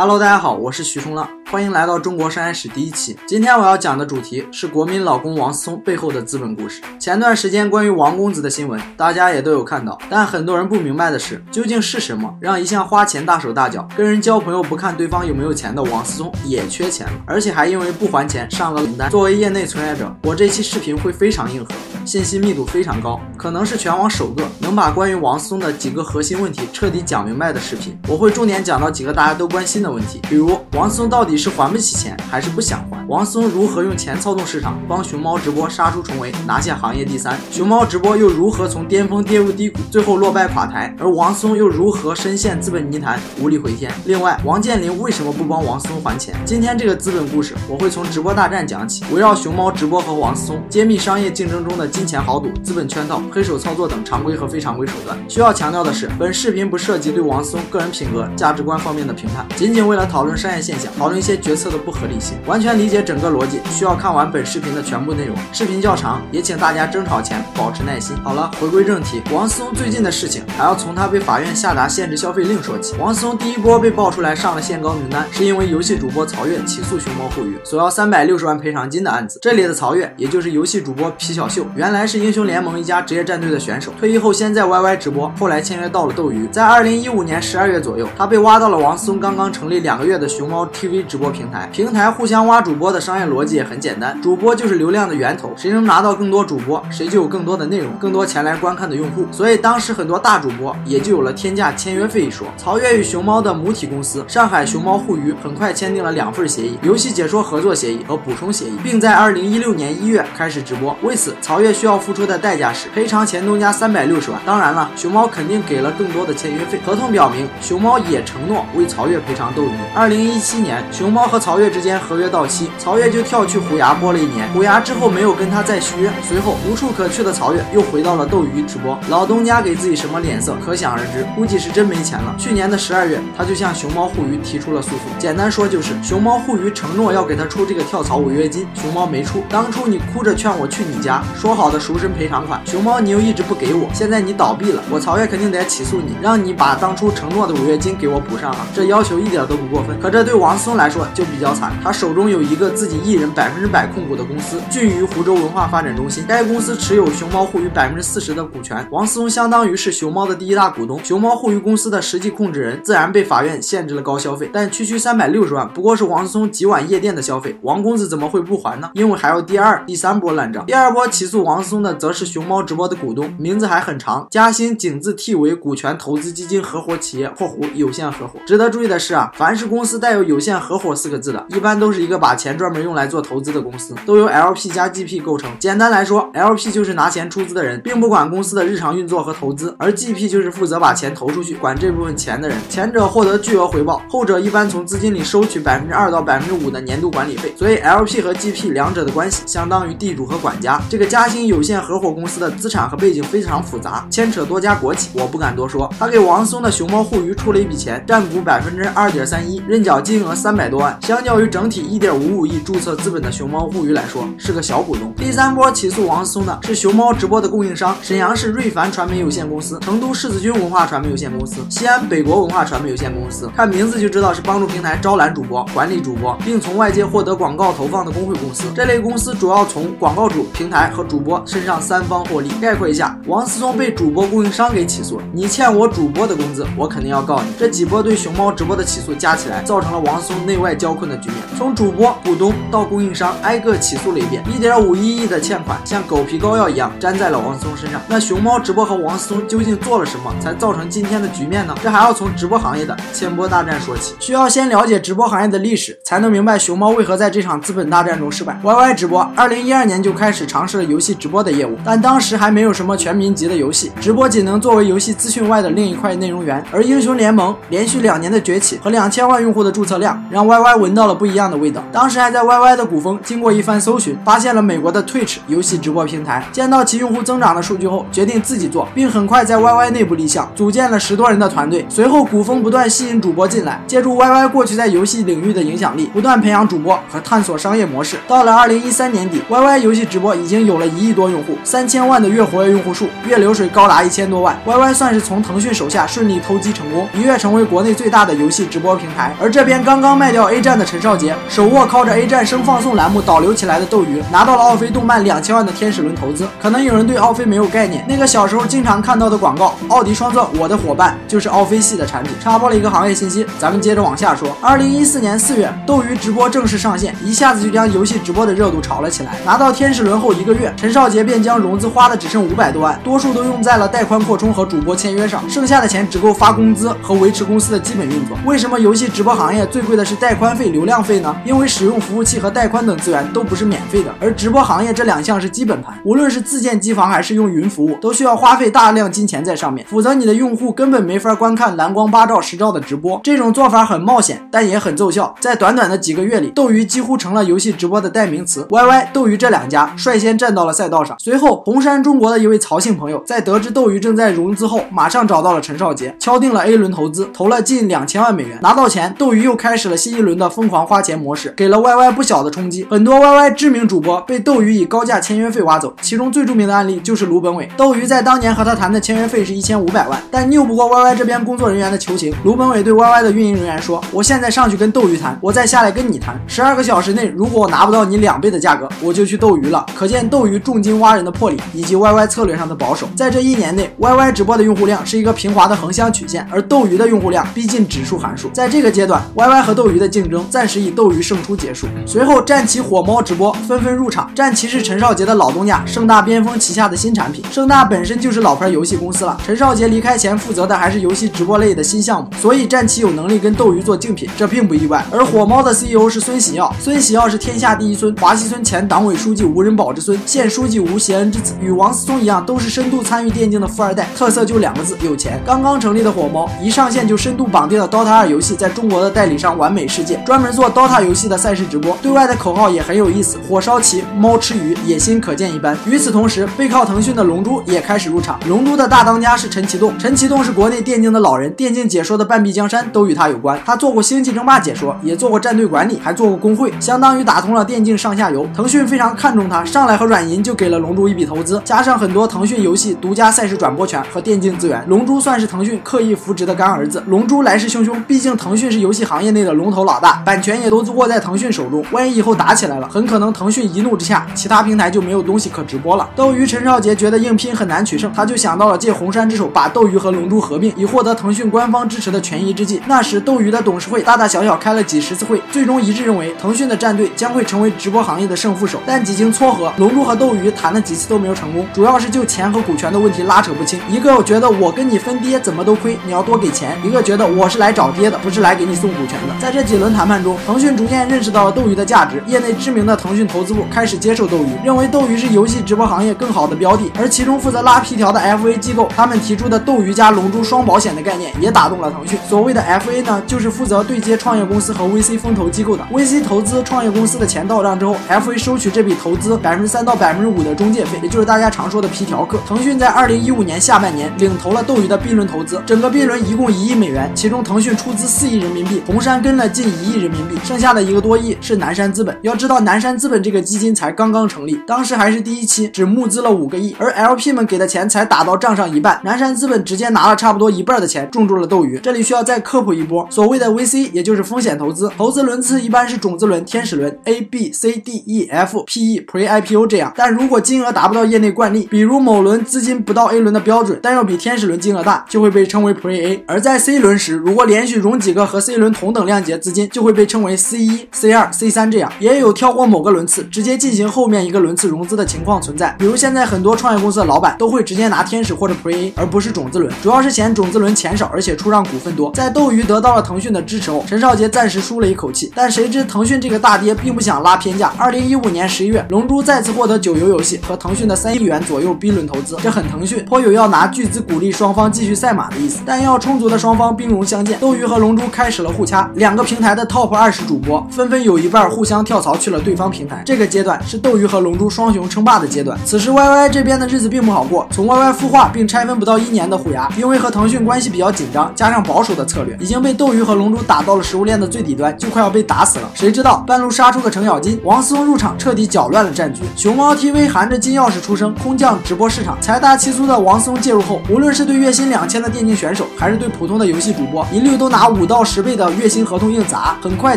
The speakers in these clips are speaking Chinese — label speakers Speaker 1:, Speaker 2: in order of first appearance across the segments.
Speaker 1: Hello，大家好，我是徐冲浪，欢迎来到中国商业史第一期。今天我要讲的主题是国民老公王思聪背后的资本故事。前段时间关于王公子的新闻，大家也都有看到，但很多人不明白的是，究竟是什么让一向花钱大手大脚、跟人交朋友不看对方有没有钱的王思聪也缺钱了，而且还因为不还钱上了冷单。作为业内从业者，我这期视频会非常硬核，信息密度非常高，可能是全网首个能把关于王思聪的几个核心问题彻底讲明白的视频。我会重点讲到几个大家都关心的。问题，比如王思聪到底是还不起钱，还是不想还？王思聪如何用钱操纵市场，帮熊猫直播杀出重围，拿下行业第三？熊猫直播又如何从巅峰跌入低谷，最后落败垮台？而王思聪又如何深陷资本泥潭，无力回天？另外，王健林为什么不帮王思聪还钱？今天这个资本故事，我会从直播大战讲起，围绕熊猫直播和王思聪揭秘商业竞争中的金钱豪赌、资本圈套、黑手操作等常规和非常规手段。需要强调的是，本视频不涉及对王思聪个人品格、价值观方面的评判，仅仅。为了讨论商业现象，讨论一些决策的不合理性，完全理解整个逻辑，需要看完本视频的全部内容。视频较长，也请大家争吵前保持耐心。好了，回归正题，王思聪最近的事情，还要从他被法院下达限制消费令说起。王思聪第一波被爆出来上了限高名单，是因为游戏主播曹越起诉熊猫互娱，索要三百六十万赔偿金的案子。这里的曹越，也就是游戏主播皮小秀，原来是英雄联盟一家职业战队的选手，退役后先在 YY 直播，后来签约到了斗鱼。在二零一五年十二月左右，他被挖到了王思聪刚刚成。立两个月的熊猫 TV 直播平台，平台互相挖主播的商业逻辑也很简单，主播就是流量的源头，谁能拿到更多主播，谁就有更多的内容，更多前来观看的用户。所以当时很多大主播也就有了天价签约费一说。曹越与熊猫的母体公司上海熊猫互娱很快签订了两份协议，游戏解说合作协议和补充协议，并在二零一六年一月开始直播。为此，曹越需要付出的代价是赔偿前东家三百六十万。当然了，熊猫肯定给了更多的签约费。合同表明，熊猫也承诺为曹越赔偿。斗鱼。二零一七年，熊熊猫和曹越之间合约到期，曹越就跳去虎牙播了一年。虎牙之后没有跟他再续约，随后无处可去的曹越又回到了斗鱼直播。老东家给自己什么脸色，可想而知，估计是真没钱了。去年的十二月，他就向熊猫互娱提出了诉讼。简单说就是，熊猫互娱承诺要给他出这个跳槽违约金，熊猫没出。当初你哭着劝我去你家，说好的赎身赔偿款，熊猫你又一直不给我。现在你倒闭了，我曹越肯定得起诉你，让你把当初承诺的违约金给我补上了。这要求一点都不过分。可这对王思聪来说就比较惨，他手中有一个自己一人百分之百控股的公司俊娱湖州文化发展中心，该公司持有熊猫互娱百分之四十的股权，王思聪相当于是熊猫的第一大股东，熊猫互娱公司的实际控制人，自然被法院限制了高消费。但区区三百六十万不过是王思聪几晚夜店的消费，王公子怎么会不还呢？因为还有第二、第三波烂账。第二波起诉王思聪的，则是熊猫直播的股东，名字还很长，嘉兴景字 T 为股权投资基金合伙企业（括弧有限合伙）。值得注意的是啊，凡是公司带有有限合伙四个字的，一般都是一个把钱专门用来做投资的公司，都由 LP 加 GP 构成。简单来说，LP 就是拿钱出资的人，并不管公司的日常运作和投资，而 GP 就是负责把钱投出去，管这部分钱的人。前者获得巨额回报，后者一般从资金里收取百分之二到百分之五的年度管理费。所以 LP 和 GP 两者的关系相当于地主和管家。这个嘉兴有限合伙公司的资产和背景非常复杂，牵扯多家国企，我不敢多说。他给王松的熊猫互娱出了一笔钱，占股百分之二点三一。认缴金额三百多万，相较于整体一点五五亿注册资本的熊猫互娱来说，是个小股东。第三波起诉王思聪的是熊猫直播的供应商沈阳市瑞凡传媒有限公司、成都世子君文化传媒有限公司、西安北国文化传媒有限公司。看名字就知道是帮助平台招揽主播、管理主播，并从外界获得广告投放的工会公司。这类公司主要从广告主、平台和主播身上三方获利。概括一下，王思聪被主播供应商给起诉，你欠我主播的工资，我肯定要告你。这几波对熊猫直播的起诉加起来。造成了王思聪内外交困的局面，从主播、股东到供应商，挨个起诉了一遍，一点五一亿的欠款像狗皮膏药一样粘在了王思聪身上。那熊猫直播和王思聪究竟做了什么，才造成今天的局面呢？这还要从直播行业的千波大战说起，需要先了解直播行业的历史，才能明白熊猫为何在这场资本大战中失败。YY 直播二零一二年就开始尝试了游戏直播的业务，但当时还没有什么全民级的游戏，直播仅能作为游戏资讯外的另一块内容源。而英雄联盟连续两年的崛起和两千万用用户的注册量让 YY 闻到了不一样的味道。当时还在 YY 的古风，经过一番搜寻，发现了美国的 Twitch 游戏直播平台。见到其用户增长的数据后，决定自己做，并很快在 YY 内部立项，组建了十多人的团队。随后，古风不断吸引主播进来，借助 YY 过去在游戏领域的影响力，不断培养主播和探索商业模式。到了二零一三年底，YY 游戏直播已经有了一亿多用户，三千万的月活跃用户数，月流水高达一千多万。YY 算是从腾讯手下顺利偷鸡成功，一跃成为国内最大的游戏直播平台。而这边刚刚卖掉叫 A 站的陈少杰，手握靠着 A 站生放送栏目导流起来的斗鱼，拿到了奥飞动漫两千万的天使轮投资。可能有人对奥飞没有概念，那个小时候经常看到的广告“奥迪双钻，我的伙伴”就是奥飞系的产品。插播了一个行业信息，咱们接着往下说。二零一四年四月，斗鱼直播正式上线，一下子就将游戏直播的热度炒了起来。拿到天使轮后一个月，陈少杰便将融资花的只剩五百多万，多数都用在了带宽扩充和主播签约上，剩下的钱只够发工资和维持公司的基本运作。为什么游戏直播行业最贵的是带带宽费、流量费呢？因为使用服务器和带宽等资源都不是免费的，而直播行业这两项是基本盘，无论是自建机房还是用云服务，都需要花费大量金钱在上面，否则你的用户根本没法观看蓝光八兆、十兆的直播。这种做法很冒险，但也很奏效。在短短的几个月里，斗鱼几乎成了游戏直播的代名词。YY、斗鱼这两家率先站到了赛道上。随后，红杉中国的一位曹姓朋友在得知斗鱼正在融资后，马上找到了陈少杰，敲定了 A 轮投资，投了近两千万美元。拿到钱，斗鱼又开始了新一轮的疯狂花钱模式，给了 YY 不小的冲击。很多 YY 知名主播被斗鱼以高价签约费挖走，其中最著名的案例就是卢本伟。斗鱼在当年和他谈的签约费是一千五百万，但拗不过 YY 这边工作人员的求情。卢本伟对 YY 的运营人员说：“我现在上去跟斗鱼谈，我再下来跟你谈。十二个小时内，如果我拿不到你两倍的价格，我就去斗鱼了。”可见斗鱼重金挖人的魄力，以及 YY 策略上的保守。在这一年内，YY 直播的用户量是一个平滑的横向曲线，而斗鱼的用户量逼近指数函数。在这个阶段，YY 和斗鱼的竞争暂时以斗鱼胜出结束。随后，战旗、火猫直播纷纷入场。战旗是陈少杰的老东家，盛大边锋旗下的新产品。盛大本身就是老牌游戏公司了，陈少杰离开前负责的还是游戏直播类的新项目，所以战旗有能力跟斗鱼做竞品，这并不意外。而火猫的 CEO 是孙喜耀，孙喜耀是天下第一孙，华西村前党委书记吴仁宝之孙，现书记吴贤恩之子，与王思聪一样，都是深度参与电竞的富二代，特色就两个字：有钱。刚刚成立的火猫，一上线就深度绑定了 DOTA 二游戏在中国的代理商完美世界，专门做 DOTA 游戏的赛事直播，对外的口号也很有意思：火烧旗，猫吃鱼，野心可见一斑。与此同时，背靠腾讯的龙珠也开始入场，龙珠的大当家是陈其栋，陈其栋是国内电竞的老人，电竞解说的半壁江山都与他有关，他做过星际争霸解说，也做过战队管理，还做过工会，相当于打通了电竞上下游。腾讯非常看重他，上来和软银就给了龙珠一笔投资，加上很多腾讯游戏独家赛事转播权和电竞资源，龙珠算是腾讯刻意扶植的干儿子。龙珠来势汹汹，毕竟腾讯是游戏行业内的龙头头老大，版权也都握在腾讯手中，万一以后打起来了，很可能腾讯一怒之下，其他平台就没有东西可直播了。斗鱼陈少杰觉得硬拼很难取胜，他就想到了借红杉之手把斗鱼和龙珠合并，以获得腾讯官方支持的权宜之计。那时斗鱼的董事会大大小小开了几十次会，最终一致认为腾讯的战队将会成为直播行业的胜负手。但几经撮合，龙珠和斗鱼谈了几次都没有成功，主要是就钱和股权的问题拉扯不清。一个觉得我跟你分爹怎么都亏，你要多给钱；一个觉得我是来找爹的，不是来给你送股权的。在这几轮谈判中，腾讯逐渐认识到了斗鱼的价值，业内知名的腾讯投资部开始接受斗鱼，认为斗鱼是游戏直播行业更好的标的。而其中负责拉皮条的 FA 机构，他们提出的斗鱼加龙珠双保险的概念也打动了腾讯。所谓的 FA 呢，就是负责对接创业公司和 VC 风投机构的。VC 投资创业公司的钱到账之后，FA 收取这笔投资百分之三到百分之五的中介费，也就是大家常说的皮条客。腾讯在二零一五年下半年领投了斗鱼的 B 轮投资，整个 B 轮一共一亿美元，其中腾讯出资四亿人民币，红杉跟了近一亿人民币，剩下的一个多亿是南山资本。要知道，南山资本这个基金才刚刚成立，当时还是第一期，只募资了五个亿，而 LP 们给的钱才打到账上一半，南山资本直接拿了差不多一半的钱种住了斗鱼。这里需要再科普一波，所谓的 VC 也就是风险投资，投资轮次一般是种子轮、天使轮 A、B、C、D、E、F、PE、Pre IPO 这样，但如果金额达不到业内惯例，比如某轮资金不到 A 轮的标准，但要比天使轮金额大，就会被称为 Pre A。而在 C 轮时，如果连续融几个和 C 轮同等量级资金，就会被称为 C 一、C 二、C 三这样。也有跳过某个轮次，直接进行后面一个轮次融资的情况存在。比如现在很多创业公司的老板都会直接拿天使或者 Pre A，而不是种子轮，主要是嫌种子轮钱少，而且出让股份多。在斗鱼得到了腾讯的支持后，陈少杰暂时舒了一口气。但谁知腾讯这个大爹并不想拉偏价。二零一五年十一月，龙珠再次获得九游游戏和腾讯的三亿元左右 B 轮投资，这很腾讯，颇有要拿巨资鼓励双方继续赛马的意思。但要充足的双方兵戎相见，斗鱼和龙珠开始了互掐，两个平平台的 Top 二十主播纷纷有一半互相跳槽去了对方平台。这个阶段是斗鱼和龙珠双雄称霸的阶段。此时 YY 这边的日子并不好过，从 YY 孵化并拆分不到一年的虎牙，因为和腾讯关系比较紧张，加上保守的策略，已经被斗鱼和龙珠打到了食物链的最底端，就快要被打死了。谁知道半路杀出个程咬金，王思聪入场彻底搅乱了战局。熊猫 TV 含着金钥匙出生，空降直播市场，财大气粗的王思聪介入后，无论是对月薪两千的电竞选手，还是对普通的游戏主播，一律都拿五到十倍的月薪合同硬砸，很快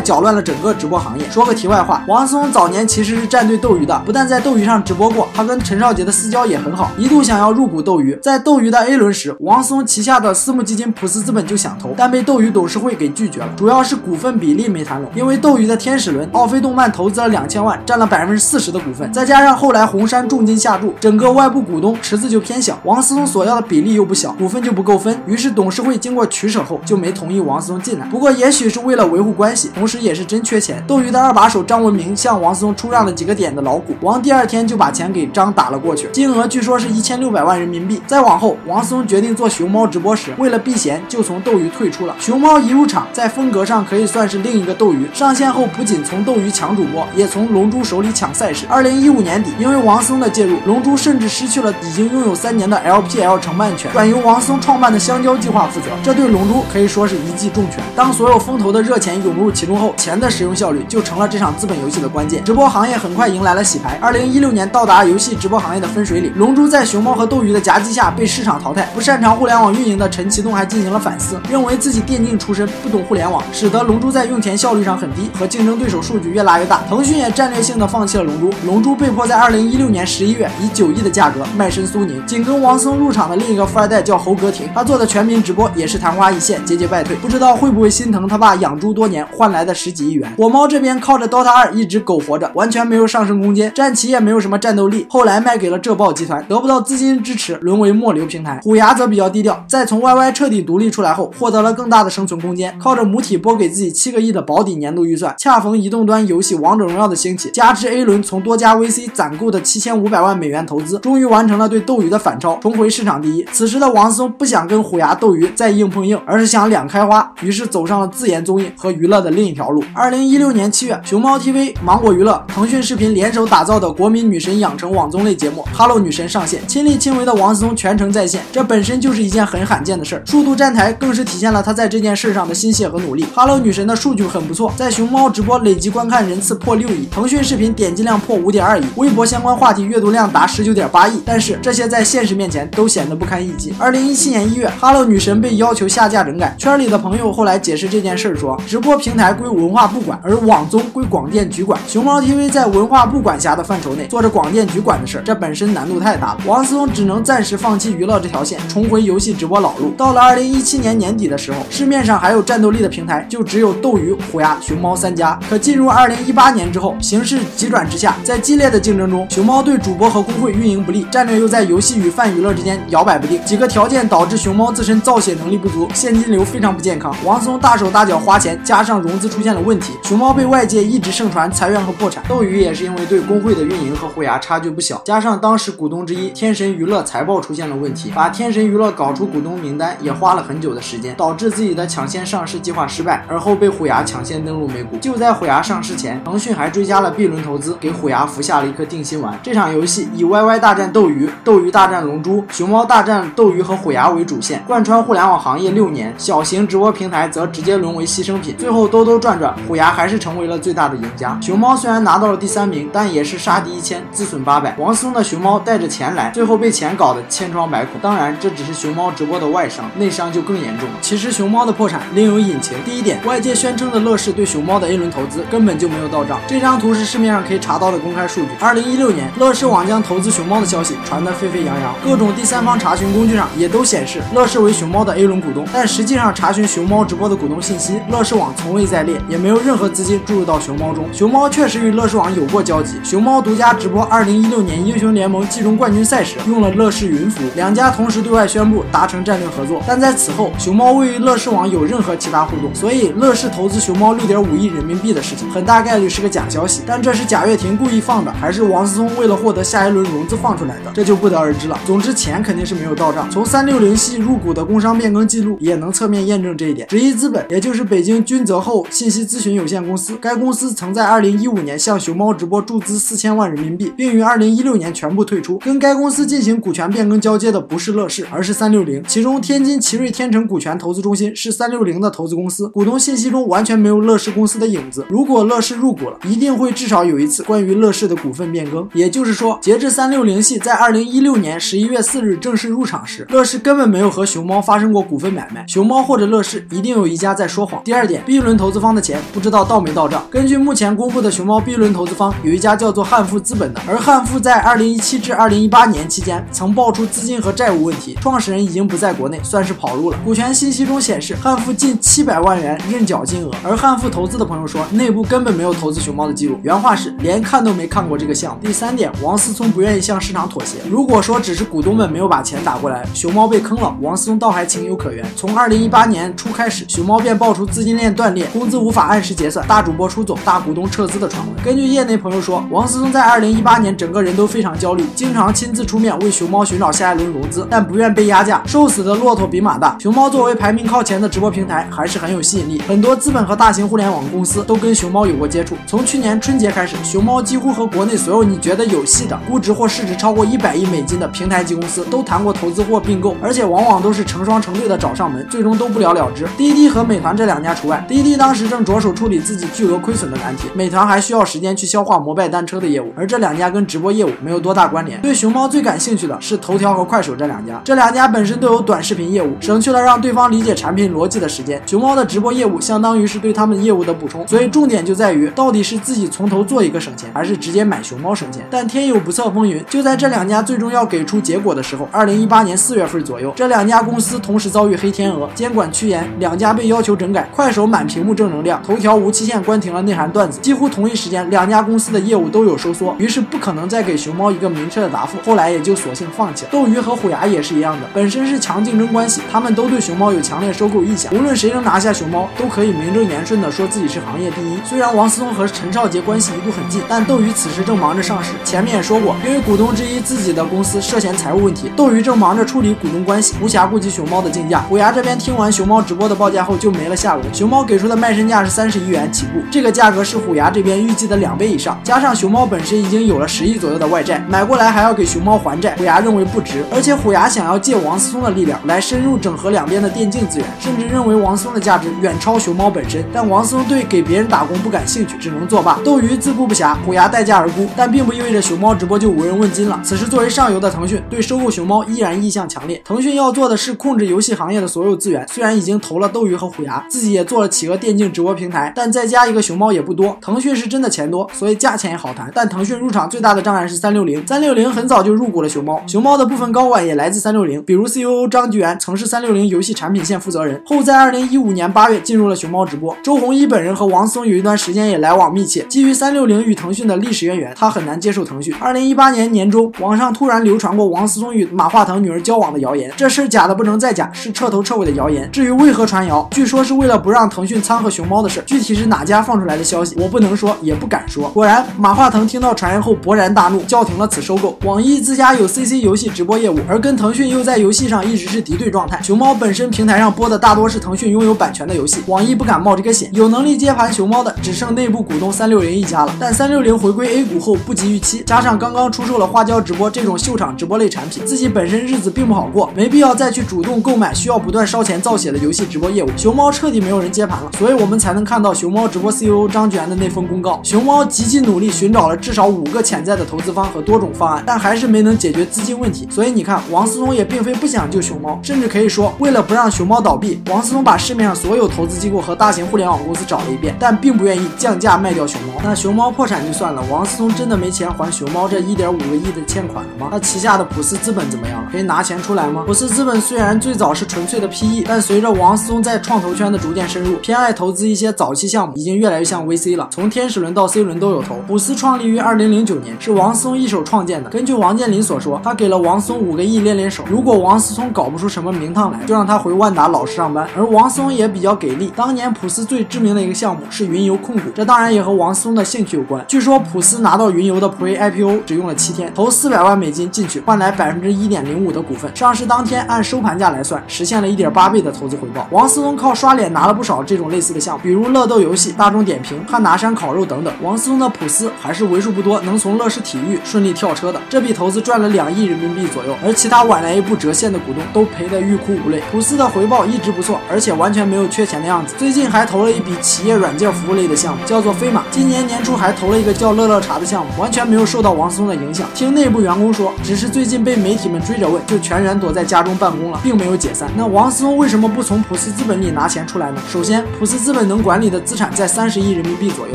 Speaker 1: 搅乱了整个直播行业。说个题外话，王思聪早年其实是站队斗鱼的，不但在斗鱼上直播过，他跟陈少杰的私交也很好，一度想要入股斗鱼。在斗鱼的 A 轮时，王思聪旗下的私募基金普斯资本就想投，但被斗鱼董事会给拒绝了，主要是股份比例没谈拢。因为斗鱼的天使轮奥飞动漫投资了两千万，占了百分之四十的股份，再加上后来红杉重金下注，整个外部股东池子就偏小，王思聪所要的比例又不小，股份就不够分。于是董事会经过取舍后，就没同意王思聪进来。不过也许是为了维护关系，同时也是真缺钱，斗鱼的二把手张文明向王思聪出让了几个点的老股，王第二天就把钱给张打了过去，金额据说是一千六百万人民币。再往后，王思聪决定做熊猫直播时，为了避嫌，就从斗鱼退出了。熊猫一入场，在风格上可以算是另一个斗鱼，上线后不仅从斗鱼抢主播，也从龙珠手里抢赛事。二零一五年底，因为王思聪的介入，龙珠甚至失去了已经拥有三年的 LPL 承办权，转由王思聪创办的香蕉计划负责。这对龙珠可以说是一记重拳。当所有风投的热钱涌入其中后，钱的使用效率就成了这场资本游戏的关键。直播行业很快迎来了洗牌。二零一六年到达游戏直播行业的分水岭，龙珠在熊猫和斗鱼的夹击下被市场淘汰。不擅长互联网运营的陈其东还进行了反思，认为自己电竞出身，不懂互联网，使得龙珠在用钱效率上很低，和竞争对手数据越拉越大。腾讯也战略性的放弃了龙珠，龙珠被迫在二零一六年十一月以九亿的价格卖身苏宁。紧跟王思聪入场的另一个富二代叫侯格廷，他做的全民直播也是昙花一现，节节败退。不知道会不会心疼他爸养猪多多年换来的十几亿元？火猫这边靠着 DOTA 二一直苟活着，完全没有上升空间，战旗也没有什么战斗力。后来卖给了浙报集团，得不到资金支持，沦为末流平台。虎牙则比较低调，在从 YY 彻底独立出来后，获得了更大的生存空间，靠着母体拨给自己七个亿的保底年度预算，恰逢移动端游戏王者荣耀的兴起，加之 A 轮从多家 VC 攒够的七千五百万美元投资，终于完成了对斗鱼的反超，重回市场第一。此时的王思聪不想跟虎牙斗鱼再硬碰硬，而是想两开花，于是走上了自研综艺和娱乐的另一条路。二零一六年七月，熊猫 TV、芒果娱乐、腾讯视频联手打造的国民女神养成网综类节目《Hello 女神》上线，亲力亲为的王思聪全程在线，这本身就是一件很罕见的事儿。数度站台更是体现了他在这件事上的心血和努力。Hello 女神的数据很不错，在熊猫直播累计观看人次破六亿，腾讯视频点击量破五点二亿，微博相关话题阅读量达十九点八亿。但是这些在现实面前都显得不堪一击。二零一七年一月，Hello 女神被要求下架整改，圈里的朋友后来解释这件事儿说，直播平台归文化部管，而网综归广电局管。熊猫 TV 在文化部管辖的范畴内做着广电局管的事，这本身难度太大了。王思聪只能暂时放弃娱乐这条线，重回游戏直播老路。到了二零一七年年底的时候，市面上还有战斗力的平台就只有斗鱼、虎牙、熊猫三家。可进入二零一八年之后，形势急转直下，在激烈的竞争中，熊猫对主播和工会运营不利，战略又在游戏与泛娱乐之间摇摆不定。几个条件导致熊猫自身造血能力不足，现金流非常不健康。王思聪大手大脚花钱，加上融资出现了问题，熊猫被外界一直盛传裁员和破产。斗鱼也是因为对工会的运营和虎牙差距不小，加上当时股东之一天神娱乐财报出现了问题，把天神娱乐搞出股东名单也花了很久的时间，导致自己的抢先上市计划失败，而后被虎牙抢先登陆美股。就在虎牙上市前，腾讯还追加了 B 轮投资，给虎牙服下了一颗定心丸。这场游戏以 YY 大战斗鱼、斗鱼大战龙珠、熊猫大战斗鱼和虎牙为主线，贯穿互联网行业六年，小型直播平台则直接沦为牺牲品。最后兜兜转转，虎牙还是成为了最大的赢家。熊猫虽然拿到了第三名，但也是杀敌一千，自损八百。王思聪的熊猫带着钱来，最后被钱搞得千疮百孔。当然，这只是熊猫直播的外伤，内伤就更严重了。其实熊猫的破产另有隐情。第一点，外界宣称的乐视对熊猫的 A 轮投资根本就没有到账。这张图是市面上可以查到的公开数据。二零一六年，乐视网将投资熊猫的消息传得沸沸扬扬，各种第三方查询工具上也都显示乐视为熊猫的 A 轮股东。但实际上查询熊猫直播的股东信息，乐视网网从未在列，也没有任何资金注入到熊猫中。熊猫确实与乐视网有过交集。熊猫独家直播二零一六年英雄联盟季中冠军赛时用了乐视云服务，两家同时对外宣布达成战略合作。但在此后，熊猫未与乐视网有任何其他互动，所以乐视投资熊猫六点五亿人民币的事情，很大概率是个假消息。但这是贾跃亭故意放的，还是王思聪为了获得下一轮融资放出来的，这就不得而知了。总之，钱肯定是没有到账。从三六零系入股的工商变更记录也能侧面验证这一点。直一资本，也就是北京君泽厚信息咨询有限公司，该公司曾在二零一五年向熊猫直播注资四千万人民币，并于二零一六年全部退出。跟该公司进行股权变更交接的不是乐视，而是三六零。其中，天津奇瑞天成股权投资中心是三六零的投资公司，股东信息中完全没有乐视公司的影子。如果乐视入股了，一定会至少有一次关于乐视的股份变更。也就是说，截至三六零系在二零一六年十一月四日正式入场时，乐视根本没有和熊猫发生过股份买卖。熊猫或者乐视一定有一家在说谎。第二点，B 轮投资方的钱不知道到没到账。根据目前公布的熊猫 B 轮投资方，有一家叫做汉富资本的，而汉富在二零一七至二零一八年期间曾爆出资金和债务问题，创始人已经不在国内，算是跑路了。股权信息中显示，汉富近七百万元认缴金额，而汉富投资的朋友说，内部根本没有投资熊猫的记录，原话是连看都没看过这个项目。第三点，王思聪不愿意向市场妥协。如果说只是股东们没有把钱打过来，熊猫被坑了，王思聪倒还情有可原。从二零一八年初开始，熊猫便爆出资金链断裂、工资无法按时结算、大主播出走、大股东撤资的传闻。根据业内朋友说，王思聪在二零一八年整个人都非常焦虑，经常亲自出面为熊猫寻找下一轮融资，但不愿被压价。瘦死的骆驼比马大，熊猫作为排名靠前的直播平台，还是很有吸引力。很多资本和大型互联网公司都跟熊猫有过接触。从去年春节开始，熊猫几乎和国内所有你觉得有戏的、估值或市值超过一百亿美金的平台级公司都谈过投资或并购，而且往往都是成双成对的找上门，最终都不了了之。滴滴和美团这两家除外。滴滴当时正着手处理自己巨额亏损的难题，美团还需要时间去消化摩拜单车的业务，而这两家跟直播业务没有多大关联。对熊猫最感兴趣的是头条和快手这两家，这两家本身都有短视频业务，省去了让对方理解产品逻辑的时间。熊猫的直播业务相当于是对他们业务的补充，所以重点就在于到底是自己从头做一个省钱，还是直接买熊猫省钱。但天有不测风云，就在这两家最终要给出结果的时候，二零一八年四月份左右，这两家公司同时遭遇黑天鹅，监管趋严，两家被要求整改。快手满屏幕正能量，头条无期限关停了内涵段子。几乎同一时间，两家公司的业务都有收缩，于是不可能再给熊猫一个明确的答复。后来也就索性放弃了。斗鱼和虎牙也是一样的，本身是强竞争关系，他们都对熊猫有强烈收购意向。无论谁能拿下熊猫，都可以名正言顺的说自己是行业第一。虽然王思聪和陈少杰关系一度很近，但斗鱼此时正忙着上市。前面也说过，因为股东之一自己的公司涉嫌财务问题，斗鱼正忙着处理股东关系，无暇顾及熊猫的竞价。虎牙这边听完熊猫直播的报价后就没了下文。熊猫给出的卖身价是三十亿元起步，这个价格是虎牙这边预计的两倍以上，加上熊猫本身已经有了十亿左右的外债，买过来还要给熊猫还债，虎牙认为不值。而且虎牙想要借王思聪的力量来深入整合两边的电竞资源，甚至认为王思聪的价值远超熊猫本身。但王思聪对给别人打工不感兴趣，只能作罢。斗鱼自顾不暇，虎牙待价而沽，但并不意味着熊猫直播就无人问津了。此时作为上游的腾讯对收购熊猫依然意向强烈，腾讯要做的是控制游戏行业的所有资源。虽然已经投了斗鱼和虎牙，自己也做了企鹅电竞直播平台，但再加一个熊猫也不多。腾讯是真的钱多，所以价钱也好谈。但腾讯入场最大的障碍是三六零，三六零很早就入股了熊猫，熊猫的部分高管也来自三六零，比如 COO 张菊元曾是三六零游戏产品线负责人，后在二零一五年八月进入了熊猫直播。周鸿祎本人和王思聪有一段时间也来往密切。基于三六零与腾讯的历史渊源，他很难接受腾讯。二零一八年年中，网上突然流传过王思聪与马化腾女儿交往的谣言，这事假的不能再假，是彻头彻尾的谣言。至于为何传谣，据说是为了不让腾讯仓和熊猫的事，具体是哪家放出来的消息，我不能说，也不敢说。果然，马化腾听到传言后勃然大怒，叫停了此收购。网易自家有 CC 游戏直播业务，而跟腾讯又在游戏上一直是敌对状态。熊猫本身平台上播的大多是腾讯拥有版权的游戏，网易不敢冒这个险。有能力接盘熊猫的，只剩内部股东三六零一家了。但三六零回归 A 股后不及预期，加上刚刚出售了花椒直播这种秀场直播类产品，自己本身日子并不好过，没必要再去主动购买需要不断烧钱造血的游戏直播业务。熊猫彻底没有人接接盘了，所以我们才能看到熊猫直播 CEO 张娟的那封公告。熊猫极其努力寻找了至少五个潜在的投资方和多种方案，但还是没能解决资金问题。所以你看，王思聪也并非不想救熊猫，甚至可以说，为了不让熊猫倒闭，王思聪把市面上所有投资机构和大型互联网公司找了一遍，但并不愿意降价卖掉熊猫。那熊猫破产就算了，王思聪真的没钱还熊猫这一点五个亿的欠款了吗？那旗下的普思资本怎么样了？可以拿钱出来吗？普思资本虽然最早是纯粹的 PE，但随着王思聪在创投圈的逐渐深入，偏爱投资一些早期项目，已经越来越像 VC 了。从天使轮到 C 轮都有投。普思创立于二零零九年，是王思聪一手创建的。根据王健林所说，他给了王思聪五个亿练练手，如果王思聪搞不出什么名堂来，就让他回万达老实上班。而王思聪也比较给力，当年普思最知名的一个项目是云游控股，这当然也和王思聪的兴趣有关。据说普思拿到云游的 Pre IPO 只用了七天，投四百万美金进去，换来百分之一点零五的股份。上市当天按收盘价来算，实现了一点八倍的投资回报。王思聪靠刷脸拿了不少这种类似的项目，比如乐豆游戏、大众点评、汉拿山烤肉等等。王思聪的普思还是为数不多能从乐视体育顺利跳车的，这笔投资赚了两亿人民币左右，而其他晚来一步折现的股东都赔得欲哭无泪。普思的回报一直不错，而且完全没有缺钱的样子。最近还投了一笔企业软件服务类的项目，叫做飞马。今年年初还投了一个叫乐乐茶的项目，完全没有受到王思聪的影响。听内部员工说，只是最近被媒体们追着问，就全员躲在家中办公了，并没有解散。那王思聪为什么不从普斯资本里拿钱出来呢？首首先，普斯资本能管理的资产在三十亿人民币左右，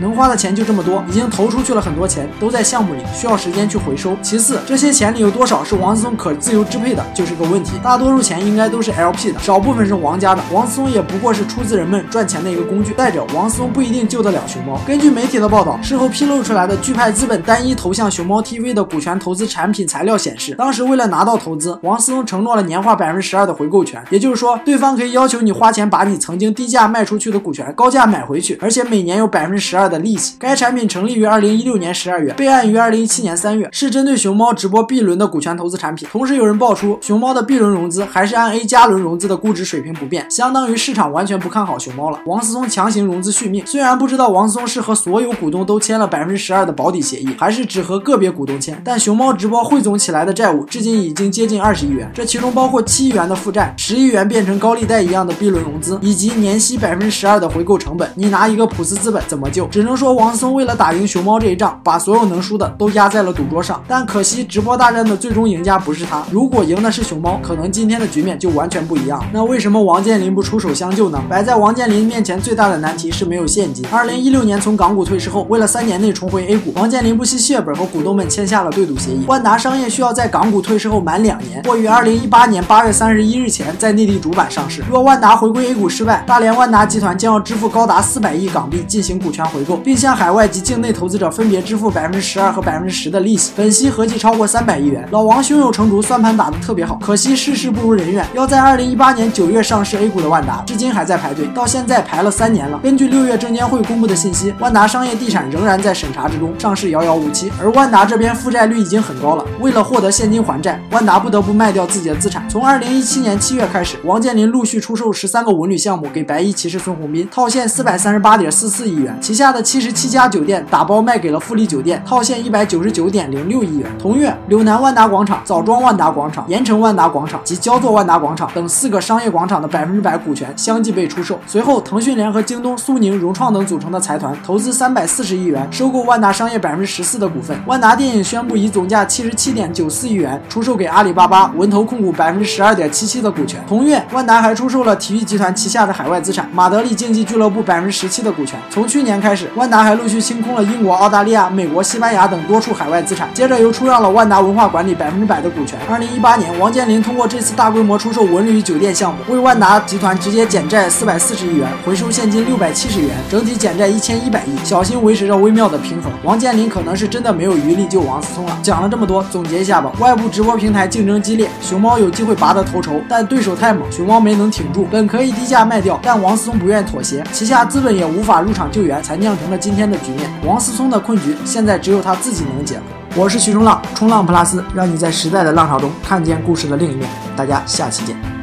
Speaker 1: 能花的钱就这么多，已经投出去了很多钱，都在项目里，需要时间去回收。其次，这些钱里有多少是王思聪可自由支配的，就是个问题。大多数钱应该都是 LP 的，少部分是王家的。王思聪也不过是出资人们赚钱的一个工具。再者，王思聪不一定救得了熊猫。根据媒体的报道，事后披露出来的钜派资本单一投向熊猫 TV 的股权投资产品材料显示，当时为了拿到投资，王思聪承诺了年化百分之十二的回购权，也就是说，对方可以要求你花钱把你曾经低价卖出去的股权高价买回去，而且每年有百分之十二的利息。该产品成立于二零一六年十二月，备案于二零一七年三月，是针对熊猫直播 B 轮的股权投资产品。同时有人爆出，熊猫的 B 轮融资还是按 A 加轮融资的估值水平不变，相当于市场完全不看好熊猫了。王思聪强行融资续命，虽然不知道王思聪是和所有股东都签了百分之十二的保底协议，还是只和个别股东签，但熊猫直播汇总起来的债务至今已经接近二十亿元，这其中包括七亿元的负债，十亿元变成高利贷一样的 B 轮融资，以及年息百分之十二的回购成本。你拿一个普斯资本怎么救？只能说王思聪为了打赢熊猫这一仗，把所有能输的都压在了赌桌上。但可惜直播大战的最终赢家不是他，如果赢的是熊猫，可能今天的局面就完全不一样。那为什么王健林不出手相救呢？摆在王健林面前最大的难题是没有现金。二零一六年从港股退市后，为了三年内重回 A 股，王健林不惜血本和股东们签下了对赌协议。万达商业需要在港股退市后满两年，或于二零一八年八月三十一日前在内地主板上市。若万达回归 A 股失败，大连万万达集团将要支付高达四百亿港币进行股权回购，并向海外及境内投资者分别支付百分之十二和百分之十的利息，本息合计超过三百亿元。老王胸有成竹，算盘打得特别好，可惜世事不如人愿，要在二零一八年九月上市 A 股的万达，至今还在排队，到现在排了三年了。根据六月证监会公布的信息，万达商业地产仍然在审查之中，上市遥遥无期。而万达这边负债率已经很高了，为了获得现金还债，万达不得不卖掉自己的资产。从二零一七年七月开始，王健林陆续出售十三个文旅项目给白衣骑士孙宏斌，套现四百三十八点四四亿元，旗下的七十七家酒店打包卖给了富力酒店，套现一百九十九点零六亿元。同月，柳南万达广场、枣庄万达广场、盐城万达广场及焦作万达广场等四个商业广场的百分之百股权相继被出售。随后，腾讯联合京东、苏宁、融创等组成的财团投资三百四十亿元收购万达商业百分之十四的股份。万达电影宣布以总价七十七点九四亿元出售给阿里巴巴、文投控股百分之十二点七七的股权。同月，万达还出售了体育集团旗下的海外资产马德里竞技俱乐部百分之十七的股权。从去年开始，万达还陆续清空了英国、澳大利亚、美国、西班牙等多处海外资产，接着又出让了万达文化管理百分之百的股权。二零一八年，王健林通过这次大规模出售文旅酒店项目，为万达集团直接减债四百四十亿元，回收现金六百七十元，整体减债一千一百亿，小心维持着微妙的平衡。王健林可能是真的没有余力救王思聪了。讲了这么多，总结一下吧。外部直播平台竞争激烈，熊猫有机会拔得头筹，但对手太猛，熊猫没能挺住。本可以低价卖掉，但王王思聪不愿妥协，旗下资本也无法入场救援，才酿成了今天的局面。王思聪的困局，现在只有他自己能解。我是徐冲浪，冲浪 plus 让你在时代的浪潮中看见故事的另一面。大家下期见。